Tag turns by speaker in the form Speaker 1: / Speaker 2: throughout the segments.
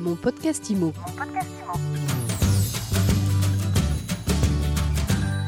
Speaker 1: Mon podcast IMO.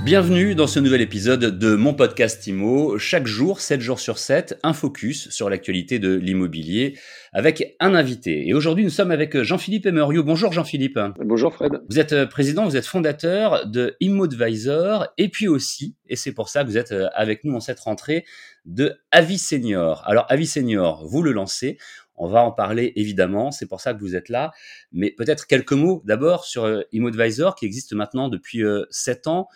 Speaker 2: Bienvenue dans ce nouvel épisode de mon podcast IMO. Chaque jour, 7 jours sur 7, un focus sur l'actualité de l'immobilier avec un invité. Et aujourd'hui, nous sommes avec Jean-Philippe Emerio. Bonjour Jean-Philippe.
Speaker 3: Bonjour Fred.
Speaker 2: Vous êtes président, vous êtes fondateur de ImmoAdvisor et puis aussi, et c'est pour ça que vous êtes avec nous en cette rentrée, de Avis Senior. Alors Avis Senior, vous le lancez. On va en parler évidemment, c'est pour ça que vous êtes là. Mais peut-être quelques mots d'abord sur ImmoAdvisor qui existe maintenant depuis 7 ans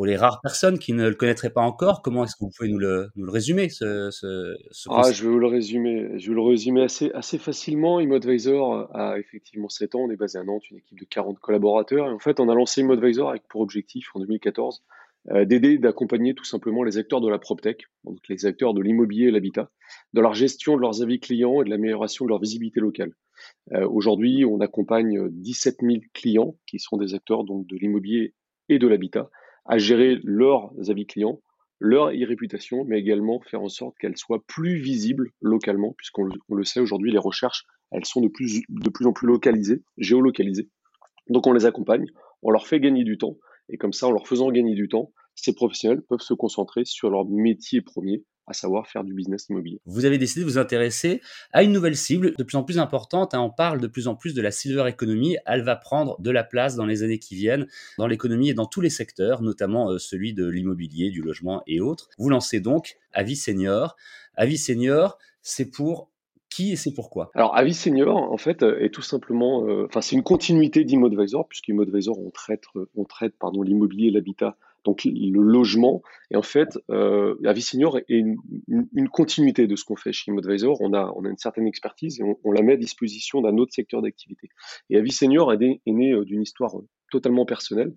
Speaker 2: pour les rares personnes qui ne le connaîtraient pas encore, comment est-ce que vous pouvez nous le, nous le résumer ce, ce, ce
Speaker 3: ah, Je vais vous le résumer, je vais le résumer assez, assez facilement. ImmoAdvisor a effectivement 7 ans, on est basé à Nantes, une équipe de 40 collaborateurs. Et en fait, on a lancé ImmoAdvisor avec pour objectif en 2014 euh, d'aider, d'accompagner tout simplement les acteurs de la PropTech, donc les acteurs de l'immobilier et l'habitat, dans leur gestion de leurs avis clients et de l'amélioration de leur visibilité locale. Euh, Aujourd'hui, on accompagne 17 000 clients qui sont des acteurs donc de l'immobilier et de l'habitat à gérer leurs avis clients, leur e-réputation, mais également faire en sorte qu'elles soient plus visibles localement, puisqu'on le, sait aujourd'hui, les recherches, elles sont de plus, de plus en plus localisées, géolocalisées. Donc on les accompagne, on leur fait gagner du temps, et comme ça, en leur faisant gagner du temps, ces professionnels peuvent se concentrer sur leur métier premier, à savoir faire du business immobilier.
Speaker 2: Vous avez décidé de vous intéresser à une nouvelle cible de plus en plus importante. Hein. on parle de plus en plus de la silver economy. Elle va prendre de la place dans les années qui viennent dans l'économie et dans tous les secteurs, notamment euh, celui de l'immobilier, du logement et autres. Vous lancez donc Avis Senior. Avis Senior, c'est pour qui et c'est pourquoi?
Speaker 3: Alors, Avis Senior, en fait, euh, est tout simplement, euh, enfin, c'est une continuité d'ImmoAdvisor, puisque ImmoAdvisor, on traite, on traite pardon, l'immobilier l'habitat donc le logement. Et en fait, euh, Senior est une, continuité de ce qu'on fait chez ImmoAdvisor. On a, on a une certaine expertise et on, la met à disposition d'un autre secteur d'activité. Et Avis Senior est, né, né euh, d'une histoire euh, totalement personnelle.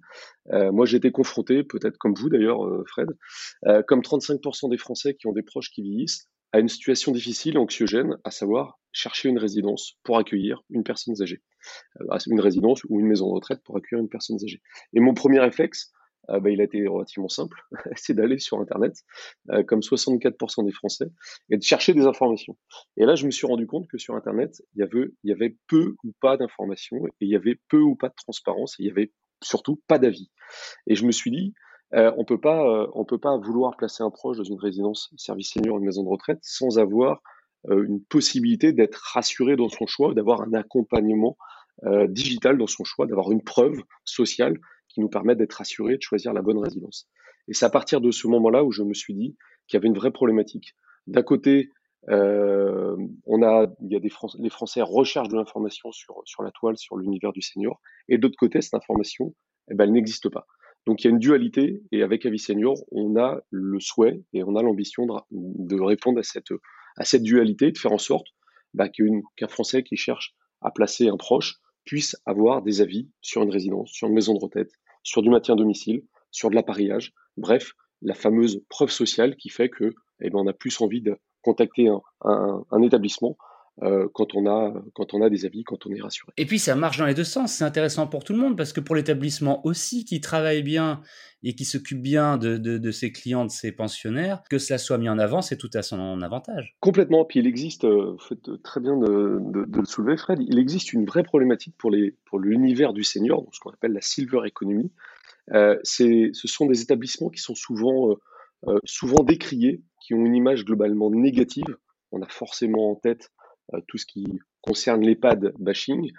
Speaker 3: Euh, moi, j'ai été confronté, peut-être comme vous d'ailleurs, euh, Fred, euh, comme 35% des Français qui ont des proches qui vieillissent, à une situation difficile, anxiogène, à savoir chercher une résidence pour accueillir une personne âgée. une résidence ou une maison de retraite pour accueillir une personne âgée. Et mon premier réflexe, euh, bah, il a été relativement simple, c'est d'aller sur Internet, euh, comme 64% des Français, et de chercher des informations. Et là, je me suis rendu compte que sur Internet, il y avait, y avait peu ou pas d'informations, et il y avait peu ou pas de transparence, et il y avait surtout pas d'avis. Et je me suis dit, euh, on peut euh, peut pas vouloir placer un proche dans une résidence service senior, une maison de retraite, sans avoir une possibilité d'être rassuré dans son choix, d'avoir un accompagnement digital dans son choix, d'avoir une preuve sociale qui nous permettent d'être assurés de choisir la bonne résidence. Et c'est à partir de ce moment-là où je me suis dit qu'il y avait une vraie problématique. D'un côté, euh, on a, il y a des les Français recherchent de l'information sur, sur la toile, sur l'univers du senior, et d'autre côté, cette information, eh ben, elle n'existe pas. Donc il y a une dualité, et avec Avis Senior, on a le souhait et on a l'ambition de, répondre à cette, à cette dualité, de faire en sorte bah, qu'un Français qui cherche à placer un proche puisse avoir des avis sur une résidence, sur une maison de retraite, sur du maintien à domicile, sur de l'appareillage, bref, la fameuse preuve sociale qui fait que eh ben, on a plus envie de contacter un établissement euh, quand, on a, quand on a des avis, quand on est rassuré.
Speaker 2: Et puis ça marche dans les deux sens, c'est intéressant pour tout le monde parce que pour l'établissement aussi qui travaille bien et qui s'occupe bien de, de, de, ses clients, de ses pensionnaires, que cela soit mis en avant, c'est tout à son avantage.
Speaker 3: Complètement, puis il existe, euh, vous faites très bien de, de, le soulever Fred, il existe une vraie problématique pour l'univers pour du senior, ce qu'on appelle la silver economy. Euh, ce sont des établissements qui sont souvent, euh, souvent décriés, qui ont une image globalement négative. On a forcément en tête tout ce qui concerne l'EHPAD bashing,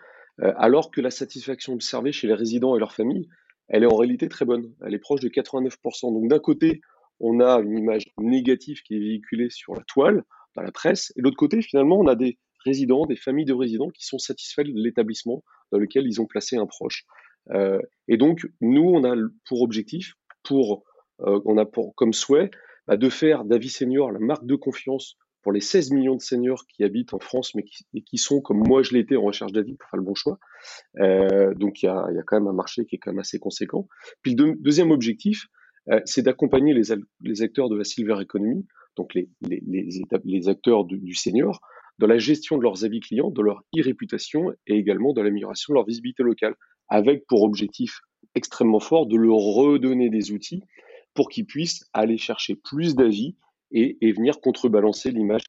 Speaker 3: euh, alors que la satisfaction observée chez les résidents et leurs familles, elle est en réalité très bonne. Elle est proche de 89%. Donc d'un côté, on a une image négative qui est véhiculée sur la toile, dans la presse, et de l'autre côté, finalement, on a des résidents, des familles de résidents qui sont satisfaits de l'établissement dans lequel ils ont placé un proche. Euh, et donc, nous, on a pour objectif, pour, on a pour, comme souhait, bah, de faire d'Avis Senior la marque de confiance pour les 16 millions de seniors qui habitent en France, mais qui, sont, comme moi je l'étais, en recherche d'avis pour faire le bon choix. Euh, donc il y a, quand même un marché qui est quand même assez conséquent. Puis le deuxième objectif, euh, c'est d'accompagner les, acteurs de la silver economy, donc les acteurs du, du senior, dans la gestion de leurs avis clients, de leur e-réputation et également dans l'amélioration de leur visibilité locale, avec pour objectif extrêmement fort de leur redonner des outils pour qu'ils puissent aller chercher plus d'avis et, venir contrebalancer l'image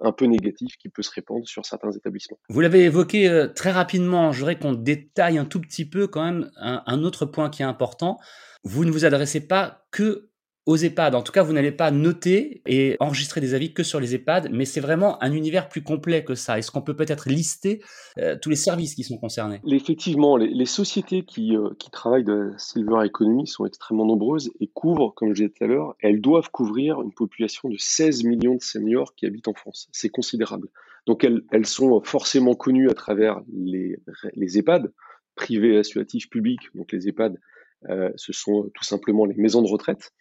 Speaker 3: un peu négatif qui peut se répandre sur certains établissements.
Speaker 2: Vous l'avez évoqué euh, très rapidement, je voudrais qu'on détaille un tout petit peu quand même un, autre point qui est important. Vous ne vous adressez pas que aux EHPAD. En tout cas, vous n'allez pas noter et enregistrer des avis que sur les EHPAD, mais c'est vraiment un univers plus complet que ça. Est-ce qu'on peut peut-être lister euh, tous les services qui sont concernés?
Speaker 3: Effectivement, les, sociétés qui, euh, qui, travaillent de Silver Economy sont extrêmement nombreuses et couvrent, comme je disais tout à l'heure, elles doivent couvrir une population de 16 millions de seniors qui habitent en France. C'est considérable. Donc elles, sont forcément connues à travers les, les EHPAD, privés associatifs publics. Donc les EHPAD, euh, ce sont tout simplement les maisons de retraite.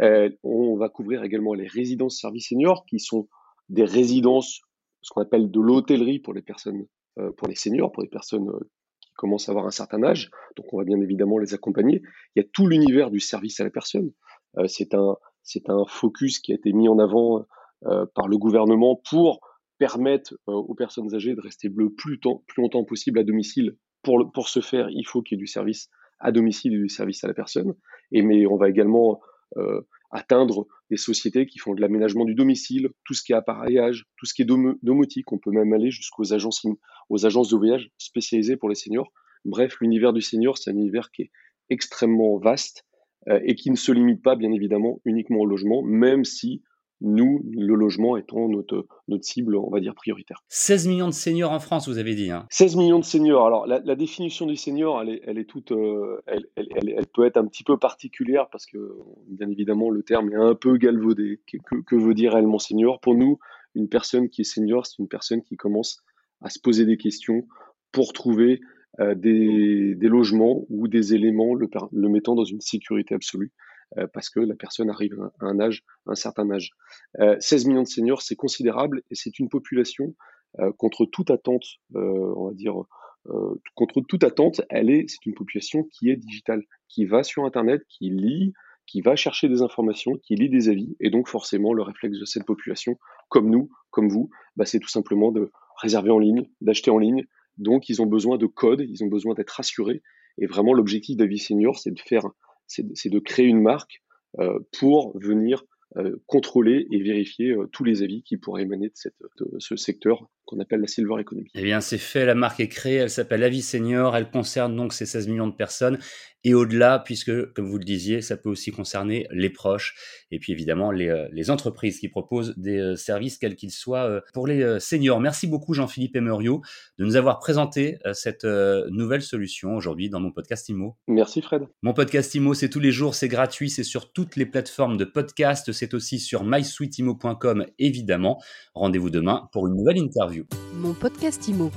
Speaker 3: Euh, on va couvrir également les résidences services seniors, qui sont des résidences, ce qu'on appelle de l'hôtellerie pour les personnes, euh, pour les seniors, pour les personnes euh, qui commencent à avoir un certain âge. Donc, on va bien évidemment les accompagner. Il y a tout l'univers du service à la personne. c'est un, c'est un focus qui a été mis en avant par le gouvernement pour permettre aux personnes âgées de rester le plus, longtemps possible à domicile. Pour, pour ce faire, il faut qu'il y ait du service à domicile et du service à la personne. Et mais on va également atteindre des sociétés qui font de l'aménagement du domicile, tout ce qui est appareillage, tout ce qui est domotique. On peut même aller jusqu'aux agences, aux agences de voyage spécialisées pour les seniors. Bref, l'univers du senior, c'est un univers qui est extrêmement vaste euh, et qui ne se limite pas, bien évidemment, uniquement au logement, même si nous, le logement étant notre, notre cible, on va dire, prioritaire.
Speaker 2: 16 millions de seniors en France, vous avez dit. Hein.
Speaker 3: 16 millions de seniors. Alors, la, définition du senior, elle est, elle est toute, euh, elle, elle, elle, peut être un petit peu particulière parce que, bien évidemment, le terme est un peu galvaudé. Que, que, veut dire réellement senior? Pour nous, une personne qui est senior, c'est une personne qui commence à se poser des questions pour trouver euh, des, des, logements ou des éléments le, le mettant dans une sécurité absolue. Euh, parce que la personne arrive à un certain âge. 16 euh, millions de seniors, c'est considérable et c'est une population euh, contre toute attente, on va dire, contre toute attente, elle est, c'est une population qui est digitale, qui va sur Internet, qui lit, qui va chercher des informations, qui lit des avis, et donc forcément le réflexe de cette population, comme nous, comme vous, bah, c'est tout simplement de réserver en ligne, d'acheter en ligne. Donc ils ont besoin de codes, ils ont besoin d'être rassurés. Et vraiment l'objectif d'Avis Senior, c'est de faire c'est de créer une marque euh, pour venir euh, contrôler et vérifier euh, tous les avis qui pourraient émaner de, ce secteur qu'on appelle la silver economy.
Speaker 2: Eh bien, c'est fait, la marque est créée, elle s'appelle Avis Senior, elle concerne donc ces 16 millions de personnes et au-delà, puisque, comme vous le disiez, ça peut aussi concerner les proches et puis évidemment les, euh, les entreprises qui proposent des euh, services, quels qu'ils soient, euh, pour les seniors. Merci beaucoup, Jean-Philippe Emerio, de nous avoir présenté cette nouvelle solution aujourd'hui dans mon podcast IMO.
Speaker 3: Merci, Fred.
Speaker 2: Mon podcast IMO, c'est tous les jours, c'est gratuit, c'est sur toutes les plateformes de podcast, c'est aussi sur mysweetimo.com, évidemment. Rendez-vous demain pour une nouvelle interview.
Speaker 1: Mon podcast Mon podcast IMO.